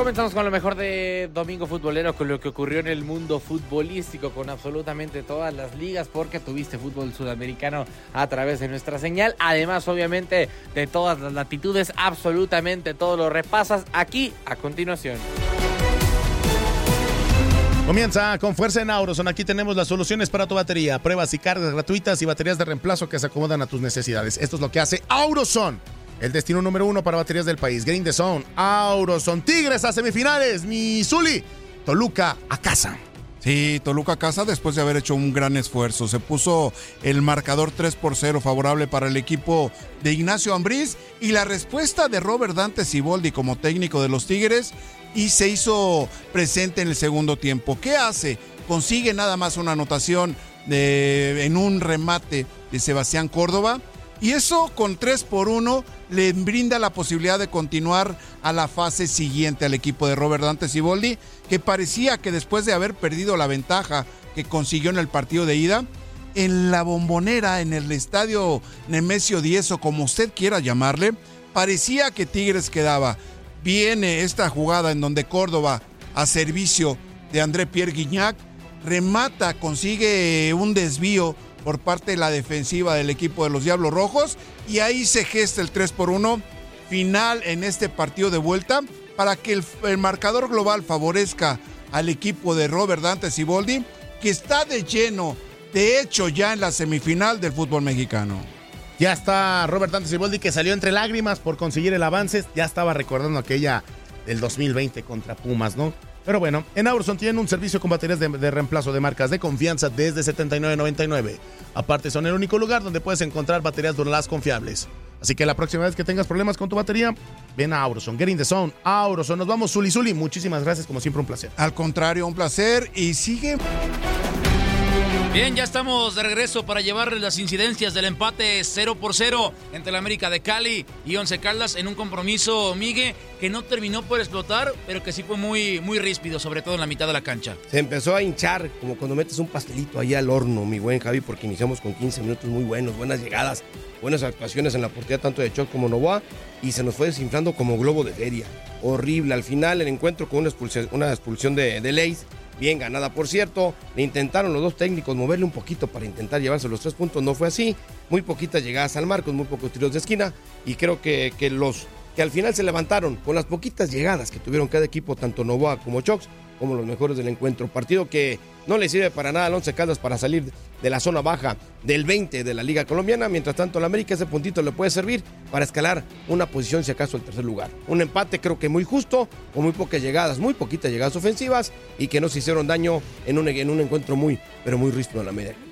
Comenzamos con lo mejor de Domingo Futbolero, con lo que ocurrió en el mundo futbolístico, con absolutamente todas las ligas, porque tuviste fútbol sudamericano a través de nuestra señal. Además, obviamente, de todas las latitudes, absolutamente todo lo repasas aquí a continuación. Comienza con fuerza en Auroson. Aquí tenemos las soluciones para tu batería. Pruebas y cargas gratuitas y baterías de reemplazo que se acomodan a tus necesidades. Esto es lo que hace Auroson. El destino número uno para baterías del país. Green the Zone. Auroson. Tigres a semifinales. Missouri. Toluca a casa. Sí, Toluca a casa después de haber hecho un gran esfuerzo. Se puso el marcador 3 por 0 favorable para el equipo de Ignacio Ambriz y la respuesta de Robert Dante Siboldi como técnico de los Tigres y se hizo presente en el segundo tiempo. ¿Qué hace? Consigue nada más una anotación en un remate de Sebastián Córdoba y eso con 3 por 1 le brinda la posibilidad de continuar a la fase siguiente al equipo de Robert Dante Siboldi, que parecía que después de haber perdido la ventaja que consiguió en el partido de ida, en la bombonera, en el estadio Nemesio 10 o como usted quiera llamarle, parecía que Tigres quedaba. Viene esta jugada en donde Córdoba, a servicio de André Pierre Guignac, remata, consigue un desvío por parte de la defensiva del equipo de los Diablos Rojos y ahí se gesta el 3 por 1 final en este partido de vuelta para que el, el marcador global favorezca al equipo de Robert Dante Siboldi que está de lleno, de hecho ya en la semifinal del fútbol mexicano. Ya está Robert Dante Siboldi que salió entre lágrimas por conseguir el avance. Ya estaba recordando aquella del 2020 contra Pumas, ¿no? Pero bueno, en Auroson tienen un servicio con baterías de, de reemplazo de marcas de confianza desde 79.99. Aparte, son el único lugar donde puedes encontrar baterías Duralast confiables. Así que la próxima vez que tengas problemas con tu batería, ven a Auroson. Get in the zone. Auroson. Nos vamos, Zuli Zuli. Muchísimas gracias, como siempre, un placer. Al contrario, un placer y sigue Bien, ya estamos de regreso para llevarles las incidencias del empate 0 por 0 entre la América de Cali y Once Caldas en un compromiso, Migue, que no terminó por explotar, pero que sí fue muy, muy ríspido, sobre todo en la mitad de la cancha. Se empezó a hinchar, como cuando metes un pastelito ahí al horno, mi buen Javi, porque iniciamos con 15 minutos muy buenos, buenas llegadas, buenas actuaciones en la portería tanto de Choc como Novoa, y se nos fue desinflando como globo de feria. Horrible. Al final el encuentro con una expulsión, una expulsión de, de Leis, bien ganada por cierto. Le intentaron los dos técnicos moverle un poquito para intentar llevarse los tres puntos, no fue así. Muy poquitas llegadas al marco, muy pocos tiros de esquina y creo que, que los que al final se levantaron con las poquitas llegadas que tuvieron cada equipo, tanto Novoa como Chox, como los mejores del encuentro. Partido que no le sirve para nada al Once Caldas para salir de la zona baja del 20 de la Liga Colombiana. Mientras tanto, al América ese puntito le puede servir para escalar una posición, si acaso, al tercer lugar. Un empate creo que muy justo, con muy pocas llegadas, muy poquitas llegadas ofensivas y que no se hicieron daño en un, en un encuentro muy, pero muy ríspido en la media.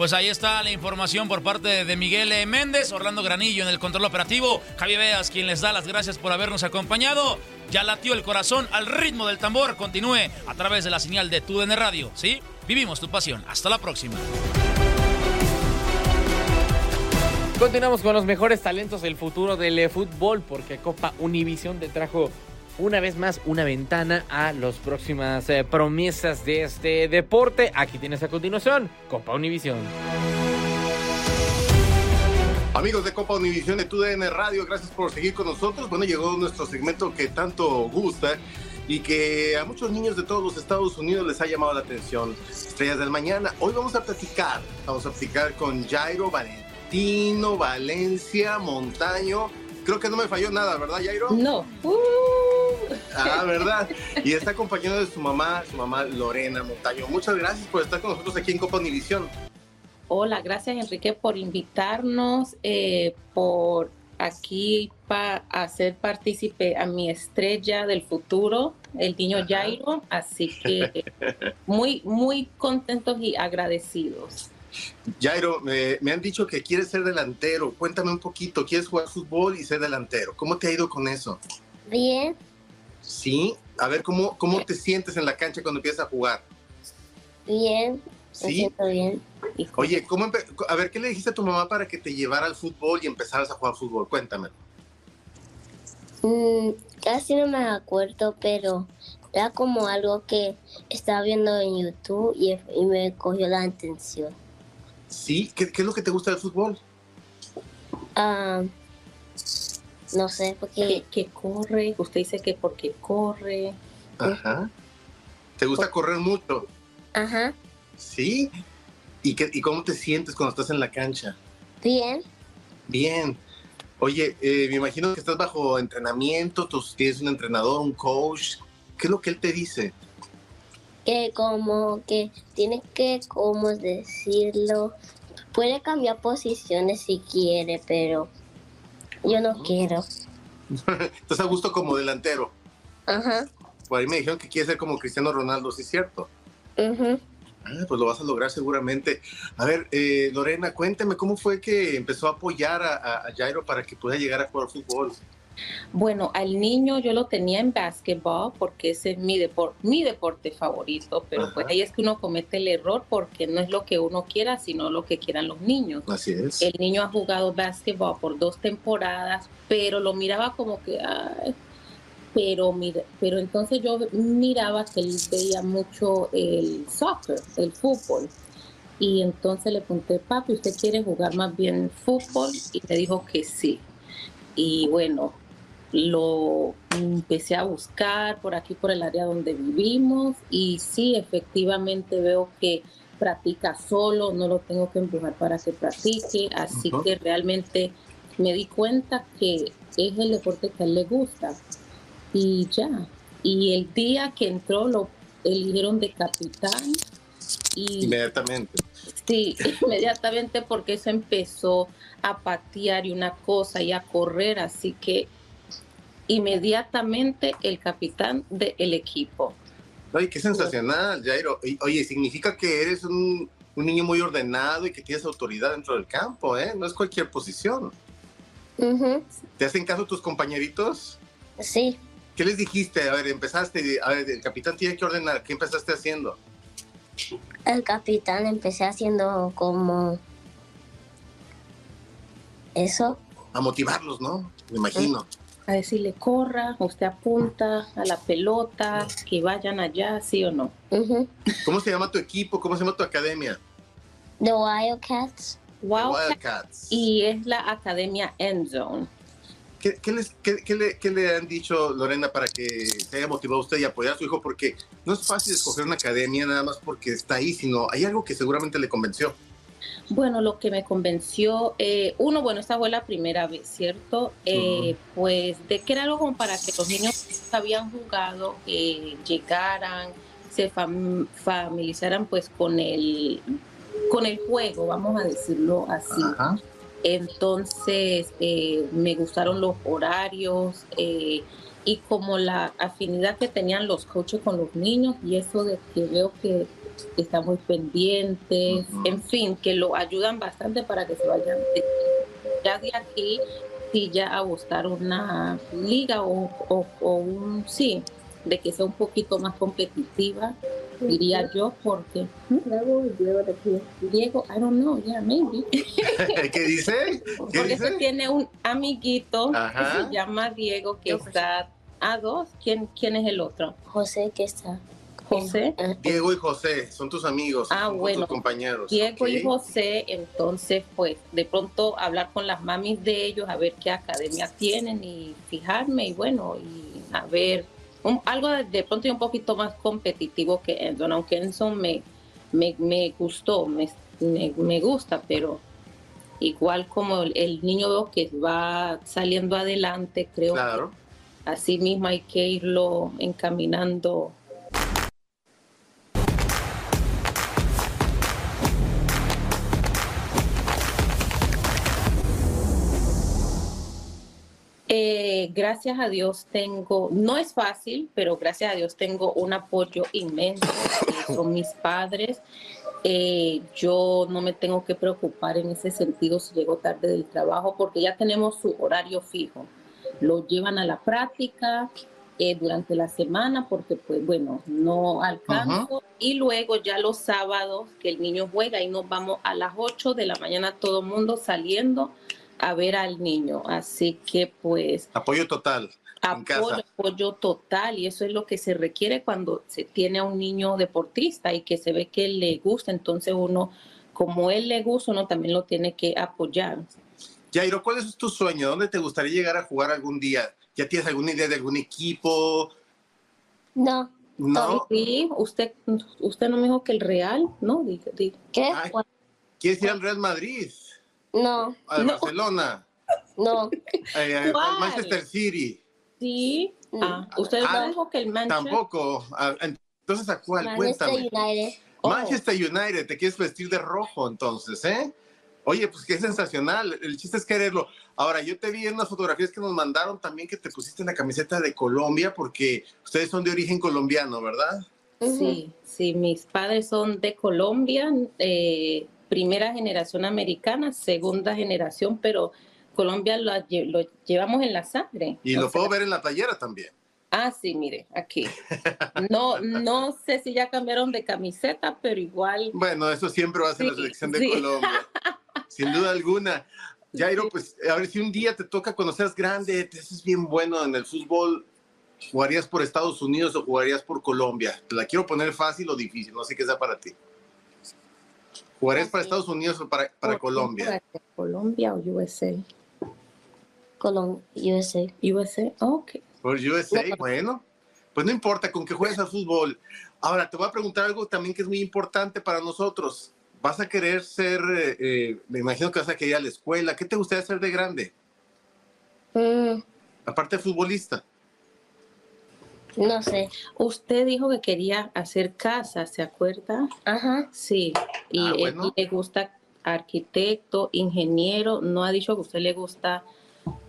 Pues ahí está la información por parte de Miguel E. Méndez, Orlando Granillo en el control operativo, Javi Veas quien les da las gracias por habernos acompañado. Ya latió el corazón al ritmo del tambor. Continúe a través de la señal de TUDN Radio. ¿Sí? Vivimos tu pasión. Hasta la próxima. Continuamos con los mejores talentos del futuro del fútbol porque Copa Univisión te trajo una vez más una ventana a las próximas eh, promesas de este deporte. Aquí tienes a continuación Copa Univisión. Amigos de Copa Univisión de TUDN Radio, gracias por seguir con nosotros. Bueno, llegó nuestro segmento que tanto gusta y que a muchos niños de todos los Estados Unidos les ha llamado la atención. Estrellas del Mañana. Hoy vamos a platicar, vamos a platicar con Jairo Valentino, Valencia, Montaño. Creo que no me falló nada, ¿verdad, Jairo? No. Uh. Ah, ¿verdad? Y está acompañado de su mamá, su mamá Lorena Montaño. Muchas gracias por estar con nosotros aquí en Copa Univisión. Hola, gracias Enrique por invitarnos, eh, por aquí para hacer partícipe a mi estrella del futuro, el niño Jairo. Así que muy, muy contentos y agradecidos. Jairo, me, me han dicho que quieres ser delantero. Cuéntame un poquito, ¿quieres jugar fútbol y ser delantero? ¿Cómo te ha ido con eso? Bien. Sí, a ver, ¿cómo, cómo te sientes en la cancha cuando empiezas a jugar? Bien, me Sí. siento bien. Oye, ¿cómo a ver, ¿qué le dijiste a tu mamá para que te llevara al fútbol y empezaras a jugar fútbol? Cuéntame. Mm, casi no me acuerdo, pero era como algo que estaba viendo en YouTube y, y me cogió la atención. ¿Sí? ¿Qué, qué es lo que te gusta del fútbol? Ah, no sé, porque... Que, que corre, usted dice que porque corre. Ajá. ¿Te gusta correr mucho? Ajá, ¿Sí? ¿Y, qué, ¿Y cómo te sientes cuando estás en la cancha? bien. Bien. Oye, eh, me imagino que estás bajo entrenamiento, tú tienes un entrenador, un coach. ¿Qué es lo que él te dice? Que como que tiene que, ¿cómo decirlo? Puede cambiar posiciones si quiere, pero yo no quiero. Estás a gusto como delantero. Ajá, Por ahí me dijeron que quieres ser como Cristiano Ronaldo, ¿sí es cierto? Ah, pues lo vas a lograr seguramente. A ver, eh, Lorena, cuéntame, ¿cómo fue que empezó a apoyar a, a- a Jairo para que pueda llegar a jugar fútbol? Bueno, al niño yo lo tenía en básquetbol porque ese es mi, depor- mi deporte favorito, pero pues ahí es que uno comete el error porque no es lo que uno quiera, sino lo que quieran los niños. Así es. El niño ha jugado básquetbol por dos temporadas, pero lo miraba como que, ay, pero mira, pero entonces yo miraba que él veía mucho el soccer, el fútbol. Y entonces le pregunté, papi, ¿usted quiere jugar más bien fútbol? Y me dijo que sí. Y bueno, lo empecé a buscar por aquí, por el área donde vivimos. Y sí, efectivamente veo que practica solo, no lo tengo que empujar para que practique. Así que realmente me di cuenta que es el deporte que a él le gusta. Y ya. Y el día que entró lo eligieron de capitán. Y Inmediatamente. Sí, inmediatamente porque eso empezó a patear y una cosa y a correr, así que inmediatamente el capitán del equipo. Oye, qué sensacional, Jairo. Oye, significa que eres un, un niño muy ordenado y que tienes autoridad dentro del campo, ¿eh? No es cualquier posición. ¿Te hacen caso tus compañeritos? Sí, ¿Qué les dijiste? A ver, empezaste, a ver, el capitán tiene que ordenar. ¿Qué empezaste haciendo? el capitán empecé haciendo como eso. A motivarlos, ¿no? Me imagino. A decirle, corra, usted apunta a la pelota, que vayan allá, sí o no. ¿Cómo se llama tu equipo? ¿Cómo se llama tu academia? The Wildcats. Wildcat- Wildcats. Y es la academia End Zone. ¿Qué, qué les, qué, qué le, qué le han dicho, Lorena, para que se haya motivado usted y apoyar a su hijo? Porque no es fácil escoger una academia nada más porque está ahí, sino hay algo que seguramente le convenció. Bueno, lo que me convenció, eh, uno, bueno, esta fue la primera vez, ¿cierto? Eh, Pues de que era algo como para que los niños que habían jugado eh, llegaran, se fam- familiarizaran pues con el, con el juego, vamos a decirlo así. Entonces, eh, me gustaron los horarios eh, y como la afinidad que tenían los coaches con los niños y eso de que veo que están muy pendientes, en fin, que lo ayudan bastante para que se vayan de- ya de aquí sí ya a buscar una liga o, o- o un sí, de que sea un poquito más competitiva, diría yo, porque Diego, I don't know, yeah, maybe. ¿Qué dice? ¿Qué Porque dice? tiene un amiguito Ajá. que se llama Diego que está a dos. ¿Quién, ¿Quién es el otro? José que está. José. Diego y José son tus amigos, Ah, son bueno. tus compañeros. Diego y. José, entonces, pues, de pronto hablar con las mamis de ellos, a ver qué academia tienen y fijarme, y bueno, y a ver, un- algo de, de pronto y un poquito más competitivo que Enson, aunque Enson me, me, me gustó, me, me, me gusta, pero igual como el, el niño veo que va saliendo adelante, creo Claro. que así mismo hay que irlo encaminando Eh, gracias a Dios tengo, no es fácil, pero gracias a Dios tengo un apoyo inmenso. son mis padres. Eh, yo no me tengo que preocupar en ese sentido si llego tarde del trabajo porque ya tenemos su horario fijo. Lo llevan a la práctica eh, durante la semana porque pues bueno, no alcanzo. Y luego ya los sábados que el niño juega y nos vamos a las 8 de la mañana todo el mundo saliendo a ver al niño. Así que pues Apoyo total en apoyo, casa. apoyo total y eso es lo que se requiere cuando se tiene a un niño deportista y que se ve que le gusta, entonces uno, como él le gusta, uno también lo tiene que apoyar. Jairo, ¿cuál es tu sueño? ¿Dónde te gustaría llegar a jugar algún día? ¿Ya tienes alguna idea de algún equipo? No. No. Sí, usted, usted no me dijo que el Real, ¿no? Diga- diga. ¿Qué? Ay, ¿Quieres ir al Real Madrid? No. ¿Al Barcelona? No. Eh, al ¿Cuál? Manchester City? Sí. Ah, usted Ah, no dijo que el Manchester. Tampoco. Ah, Entonces, ¿a cuál? Manchester Cuéntame. United. Manchester United, te quieres vestir de rojo entonces, ¿eh? Oye, pues qué sensacional. El chiste es quererlo. Ahora, yo te vi en unas fotografías que nos mandaron también que te pusiste la camiseta de Colombia porque ustedes son de origen colombiano, ¿verdad? Sí, sí, mis padres son de Colombia, eh, primera generación americana, segunda generación, pero Colombia lo, lle- lo llevamos en la sangre. Y lo sea, puedo ver en la playera también. Ah, sí, mire, aquí. No, no sé si ya cambiaron de camiseta, pero igual. Bueno, eso siempre va a ser la selección de sí. Colombia. Sin duda alguna. Jairo, pues a ver si un día te toca cuando seas grande, te haces bien bueno en el fútbol, ¿jugarías por Estados Unidos o jugarías por Colombia? Te la quiero poner fácil o difícil, no sé qué sea para ti. ¿Jugarías para Estados Unidos o para, para Colombia? ¿Para Colombia o USA? Colom USA. USA, ok. Por USA, bueno. Pues no importa, con que juegues al fútbol. Ahora, te voy a preguntar algo también que es muy importante para nosotros. ¿Vas a querer ser, eh, eh, me imagino que vas a querer ir a la escuela? ¿Qué te gustaría ser de grande? Mm, Aparte de futbolista. No sé. Usted dijo que quería hacer casa, ¿se acuerda? Ajá. Sí, y Ah, él bueno. le gusta arquitecto, ingeniero, no ha dicho que a usted le gusta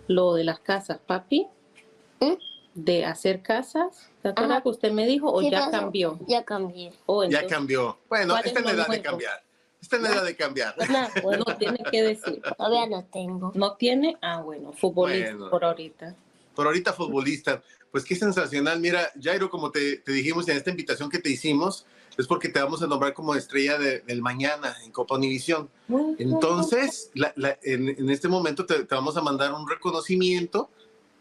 lo de las casas, papi, de hacer casas. ¿Se acuerda Ajá. que usted me dijo o ya pasó. cambió? Ya cambié. Oh, Ya cambió. Bueno, ¿Cuál esta es la edad de cambiar. Esta es la edad de cambiar. No, Bueno, tiene que decir. todavía no tengo. ¿No tiene? Ah, bueno, futbolista Bueno. por ahorita. Por ahorita futbolista. Pues qué sensacional. Mira, Jairo, como te, te dijimos en esta invitación que te hicimos, es porque te vamos a nombrar como estrella de- del mañana en Copa Univisión. Entonces, la- la- en, en este momento te, te vamos a mandar un reconocimiento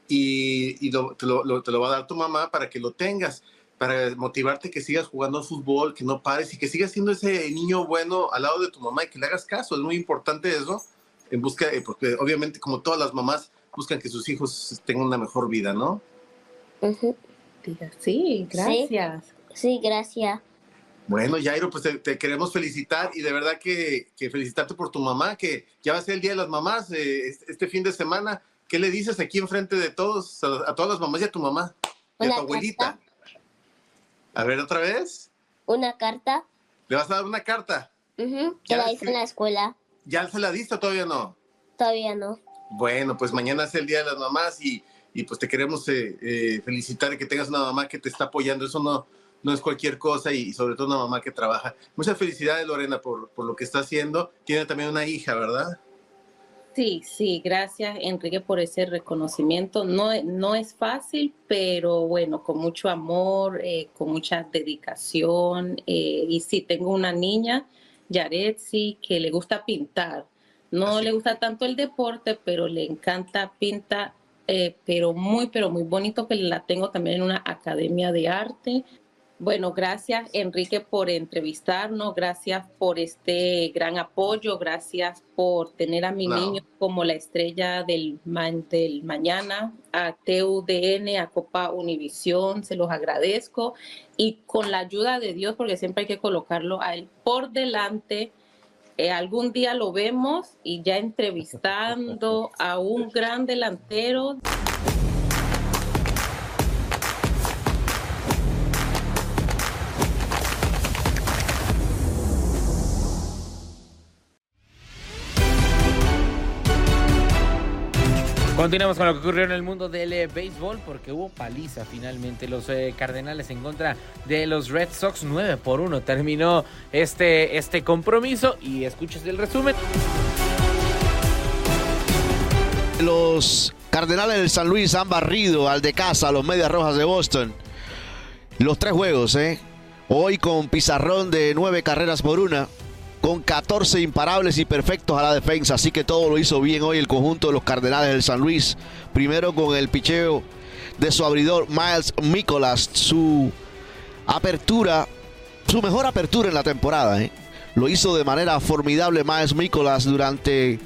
y, y lo- te, lo, lo- te lo va a dar tu mamá para que lo tengas, para motivarte que sigas jugando fútbol, que no pares y que sigas siendo ese niño bueno al lado de tu mamá y que le hagas caso. Es muy importante eso, en busca, eh, porque obviamente como todas las mamás buscan que sus hijos tengan una mejor vida, ¿no? Sí, gracias. Sí, gracias. Bueno, Jairo, pues te, te queremos felicitar y de verdad que, que, felicitarte por tu mamá, que ya va a ser el Día de las Mamás eh, este, fin de semana. ¿Qué le dices aquí enfrente de todos, a, a todas las mamás y a tu mamá y a tu abuelita? A ver, otra vez. Una carta. ¿Le vas a dar una carta? Uh Que la hice en la escuela. ¿Ya se la diste o todavía no? Todavía no. Bueno, pues mañana es el Día de las Mamás y, y pues te queremos eh, eh, felicitar que tengas una mamá que te está apoyando. Eso no, no es cualquier cosa y, sobre todo una mamá que trabaja. Muchas felicidades, Lorena, por, por lo que está haciendo. Tiene también una hija, ¿verdad? Sí, sí, gracias Enrique por ese reconocimiento. No, no es fácil, pero bueno, con mucho amor, eh, con mucha dedicación. Eh, y sí, tengo una niña, Yaretsi, que le gusta pintar. No Así. le gusta tanto el deporte, pero le encanta pintar, eh, pero muy, pero muy bonito que la tengo también en una academia de arte. Bueno, gracias Enrique por entrevistarnos, gracias por este gran apoyo, gracias por tener a mi no. niño como la estrella del, ma del mañana, a TUDN, a Copa Univisión, se los agradezco y con la ayuda de Dios, porque siempre hay que colocarlo a él por delante. Eh, algún día lo vemos y ya entrevistando a un gran delantero. Continuamos con lo que ocurrió en el mundo del eh, béisbol porque hubo paliza finalmente. Los eh, Cardenales en contra de los Red Sox 9 por 1. Terminó este, este compromiso y escuches el resumen. Los Cardenales del San Luis han barrido al de casa a los Medias Rojas de Boston. Los tres juegos, ¿eh? Hoy con pizarrón de nueve carreras por una con 14 imparables y perfectos a la defensa. Así que todo lo hizo bien hoy el conjunto de los Cardenales del San Luis. Primero con el picheo de su abridor Miles Nicolas. Su apertura, su mejor apertura en la temporada. ¿eh? Lo hizo de manera formidable Miles Nicolas durante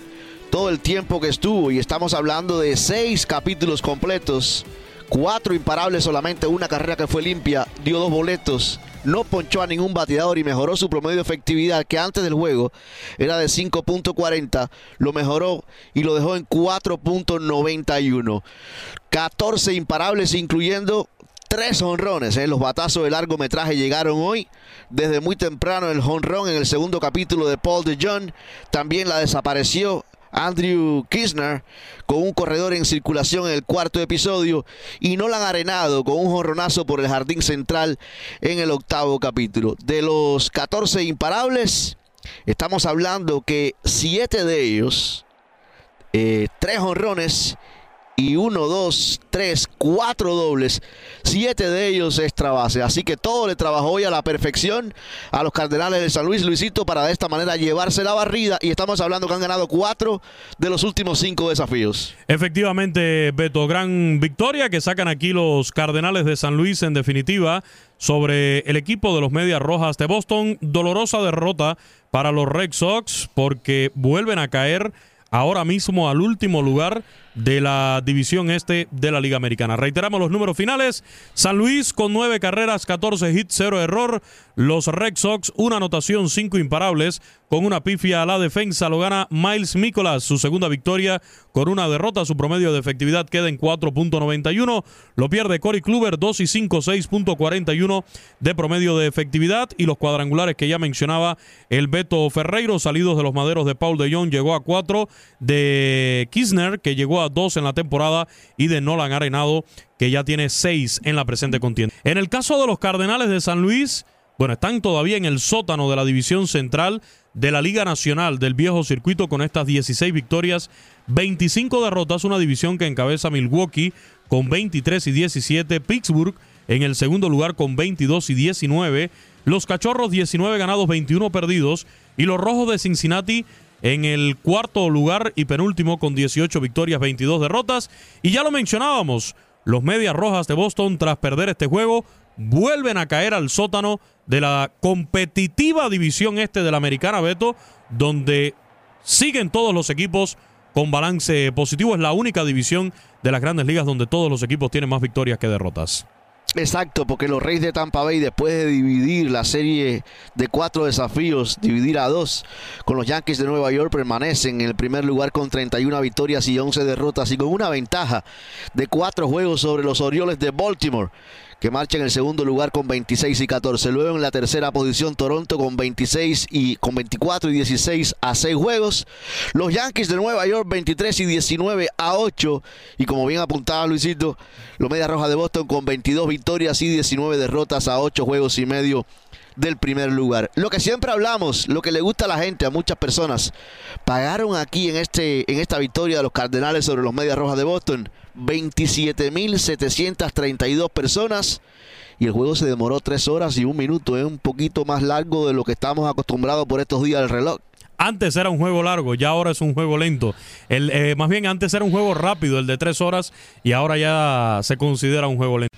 todo el tiempo que estuvo. Y estamos hablando de seis capítulos completos. Cuatro imparables solamente, una carrera que fue limpia, dio dos boletos no ponchó a ningún bateador y mejoró su promedio de efectividad que antes del juego era de 5.40, lo mejoró y lo dejó en 4.91. 14 imparables incluyendo tres honrones. ¿eh? Los batazos de largometraje llegaron hoy. Desde muy temprano el honrón en el segundo capítulo de Paul de John. También la desapareció Andrew Kirchner con un corredor en circulación en el cuarto episodio y no la han arenado con un jorronazo por el jardín central en el octavo capítulo. De los 14 imparables, estamos hablando que siete de ellos, eh, tres honrones y uno, dos, tres, cuatro dobles. Siete de ellos extra base. Así que todo le trabajó hoy a la perfección a los Cardenales de San Luis Luisito para de esta manera llevarse la barrida. Y estamos hablando que han ganado cuatro de los últimos cinco desafíos. Efectivamente, Beto, gran victoria que sacan aquí los Cardenales de San Luis en definitiva sobre el equipo de los Medias Rojas de Boston. Dolorosa derrota para los Red Sox porque vuelven a caer ahora mismo al último lugar de la división este de la Liga Americana. Reiteramos los números finales. San Luis con nueve carreras, 14 hits, cero error. Los Red Sox, una anotación, cinco imparables. Con una pifia a la defensa lo gana Miles Nicolas, su segunda victoria con una derrota. Su promedio de efectividad queda en 4.91. Lo pierde Cory Kluber, 2 y 5, 6.41 de promedio de efectividad. Y los cuadrangulares que ya mencionaba el Beto Ferreiro, salidos de los maderos de Paul de Jong, llegó a 4. De Kisner, que llegó a 2 en la temporada. Y de Nolan Arenado, que ya tiene 6 en la presente contienda. En el caso de los Cardenales de San Luis. Bueno, están todavía en el sótano de la división central de la Liga Nacional del Viejo Circuito con estas 16 victorias, 25 derrotas, una división que encabeza Milwaukee con 23 y 17, Pittsburgh en el segundo lugar con 22 y 19, los Cachorros 19 ganados, 21 perdidos y los Rojos de Cincinnati en el cuarto lugar y penúltimo con 18 victorias, 22 derrotas y ya lo mencionábamos, los Medias Rojas de Boston tras perder este juego vuelven a caer al sótano de la competitiva división este de la Americana Beto, donde siguen todos los equipos con balance positivo. Es la única división de las grandes ligas donde todos los equipos tienen más victorias que derrotas. Exacto, porque los Reyes de Tampa Bay, después de dividir la serie de cuatro desafíos, dividir a dos, con los Yankees de Nueva York, permanecen en el primer lugar con 31 victorias y 11 derrotas y con una ventaja de cuatro juegos sobre los Orioles de Baltimore que marcha en el segundo lugar con 26 y 14. Luego en la tercera posición Toronto con 26 y con 24 y 16 a 6 juegos. Los Yankees de Nueva York 23 y 19 a 8 y como bien apuntaba Luisito, los Medias Rojas de Boston con 22 victorias y 19 derrotas a 8 juegos y medio del primer lugar. Lo que siempre hablamos, lo que le gusta a la gente, a muchas personas, pagaron aquí en, este, en esta victoria de los Cardenales sobre los Medias Rojas de Boston 27.732 personas y el juego se demoró 3 horas y un minuto. Es un poquito más largo de lo que estamos acostumbrados por estos días del reloj. Antes era un juego largo, ya ahora es un juego lento. El, eh, más bien antes era un juego rápido, el de 3 horas, y ahora ya se considera un juego lento.